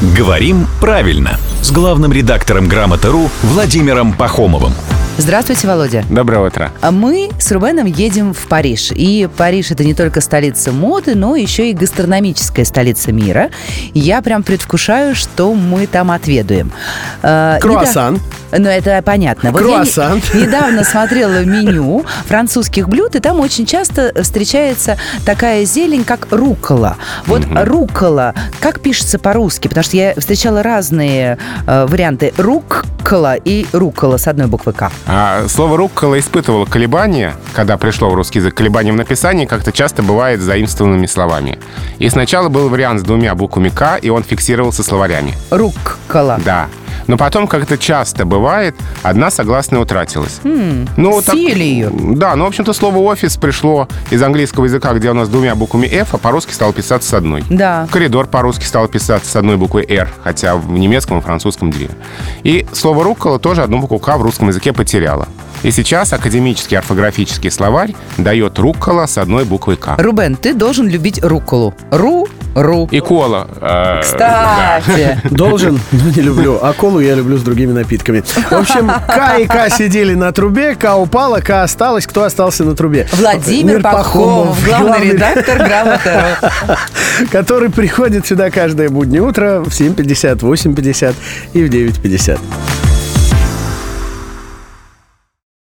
«Говорим правильно» с главным редактором «Грамоты.ру» Владимиром Пахомовым. Здравствуйте, Володя. Доброе утро. А Мы с Рубеном едем в Париж. И Париж это не только столица моды, но еще и гастрономическая столица мира. Я прям предвкушаю, что мы там отведаем. А, Круассан. неда- Ну, это понятно. Вот Круассан. Я не- недавно смотрела меню французских блюд, и там очень часто встречается такая зелень, как рукола. Вот рукола, как пишется по-русски? Потому что я встречала разные э, варианты. Руккола и рукола с одной буквы «К». А, слово «руккола» испытывало колебания, когда пришло в русский язык. Колебания в написании как-то часто бывает заимствованными словами. И сначала был вариант с двумя буквами «к», и он фиксировался словарями. Руккола. Да. Но потом, как это часто бывает, одна согласная утратилась. ну, съели её. Да, ну, в общем-то, слово «офис» пришло из английского языка, где у нас двумя буквами «f», а по-русски стало писаться с одной. Да. Коридор по-русски стал писаться с одной буквой «r», хотя в немецком и французском две. И слово «руккола» тоже одну букву «к» в русском языке потеряло. И сейчас академический орфографический словарь дает «руккола» с одной буквой «к». Рубен, ты должен любить рукколу. Ру, ру. И кола. э, Кстати. Должен, но не люблю. А колу я люблю с другими напитками. В общем, К и К сидели на трубе, К упала, К осталась. Кто остался на трубе? Владимир Мир Пахомов, главный редактор «Грамоты.ру». который приходит сюда каждое буднее утро в 7.50, 8.50 и в 9.50.